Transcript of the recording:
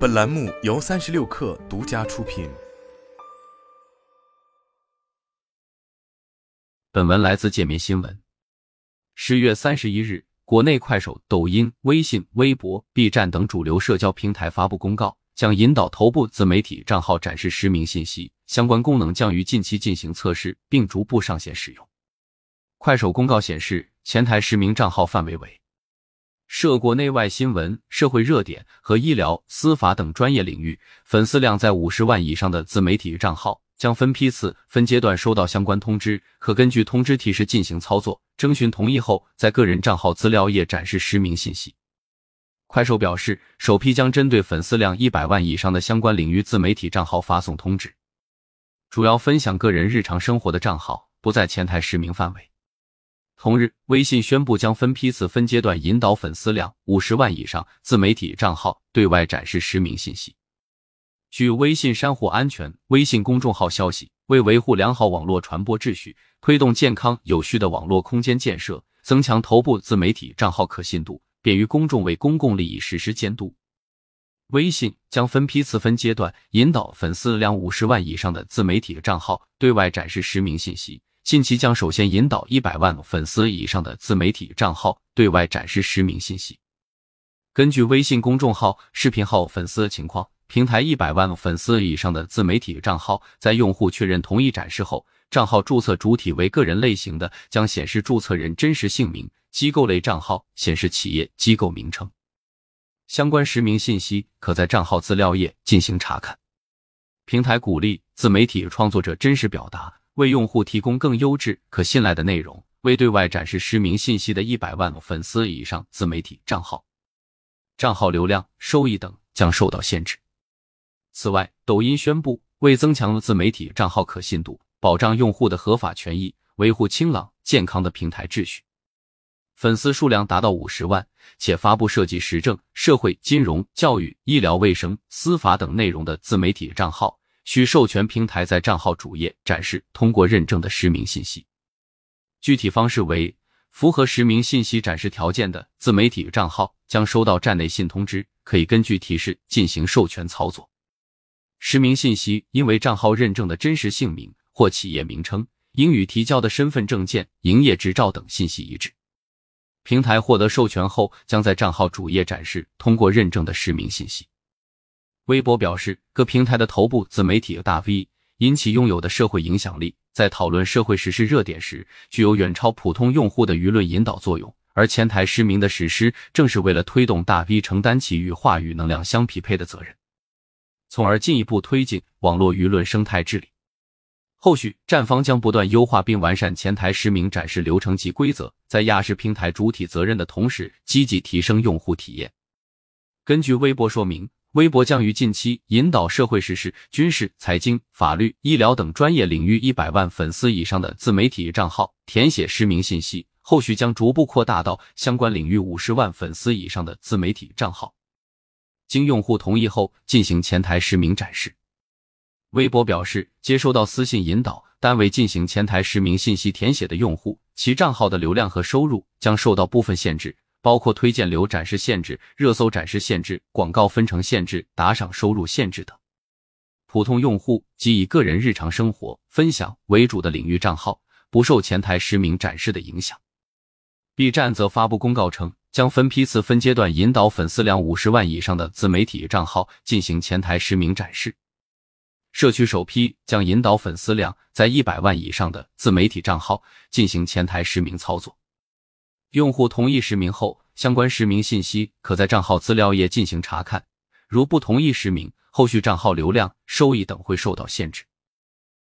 本栏目由三十六氪独家出品。本文来自界面新闻。十月三十一日，国内快手、抖音、微信、微博、B 站等主流社交平台发布公告，将引导头部自媒体账号展示实名信息，相关功能将于近期进行测试，并逐步上线使用。快手公告显示，前台实名账号范围为。涉国内外新闻、社会热点和医疗、司法等专业领域，粉丝量在五十万以上的自媒体账号将分批次、分阶段收到相关通知，可根据通知提示进行操作。征询同意后，在个人账号资料页展示实名信息。快手表示，首批将针对粉丝量一百万以上的相关领域自媒体账号发送通知，主要分享个人日常生活的账号不在前台实名范围。同日，微信宣布将分批次、分阶段引导粉丝量五十万以上自媒体账号对外展示实名信息。据微信山户安全微信公众号消息，为维护良好网络传播秩序，推动健康有序的网络空间建设，增强头部自媒体账号可信度，便于公众为公共利益实施监督，微信将分批次、分阶段引导粉丝量五十万以上的自媒体账号对外展示实名信息。近期将首先引导一百万粉丝以上的自媒体账号对外展示实名信息。根据微信公众号、视频号粉丝情况，平台一百万粉丝以上的自媒体账号，在用户确认同意展示后，账号注册主体为个人类型的，将显示注册人真实姓名；机构类账号显示企业机构名称。相关实名信息可在账号资料页进行查看。平台鼓励自媒体创作者真实表达。为用户提供更优质、可信赖的内容，未对外展示实名信息的一百万粉丝以上自媒体账号，账号流量、收益等将受到限制。此外，抖音宣布，为增强自媒体账号可信度，保障用户的合法权益，维护清朗健康的平台秩序，粉丝数量达到五十万，且发布涉及时政、社会、金融、教育、医疗卫生、司法等内容的自媒体账号。需授权平台在账号主页展示通过认证的实名信息，具体方式为：符合实名信息展示条件的自媒体账号将收到站内信通知，可以根据提示进行授权操作。实名信息因为账号认证的真实姓名或企业名称，应与提交的身份证件、营业执照等信息一致。平台获得授权后，将在账号主页展示通过认证的实名信息。微博表示，各平台的头部自媒体大 V 因其拥有的社会影响力，在讨论社会时事热点时，具有远超普通用户的舆论引导作用。而前台实名的实施，正是为了推动大 V 承担起与话语能量相匹配的责任，从而进一步推进网络舆论生态治理。后续站方将不断优化并完善前台实名展示流程及规则，在压实平台主体责任的同时，积极提升用户体验。根据微博说明。微博将于近期引导社会时事、军事、财经、法律、医疗等专业领域一百万粉丝以上的自媒体账号填写实名信息，后续将逐步扩大到相关领域五十万粉丝以上的自媒体账号，经用户同意后进行前台实名展示。微博表示，接收到私信引导单位进行前台实名信息填写的用户，其账号的流量和收入将受到部分限制。包括推荐流展示限制、热搜展示限制、广告分成限制、打赏收入限制等。普通用户及以个人日常生活分享为主的领域账号不受前台实名展示的影响。B 站则发布公告称，将分批次、分阶段引导粉丝量五十万以上的自媒体账号进行前台实名展示。社区首批将引导粉丝量在一百万以上的自媒体账号进行前台实名操作。用户同意实名后，相关实名信息可在账号资料页进行查看。如不同意实名，后续账号流量、收益等会受到限制。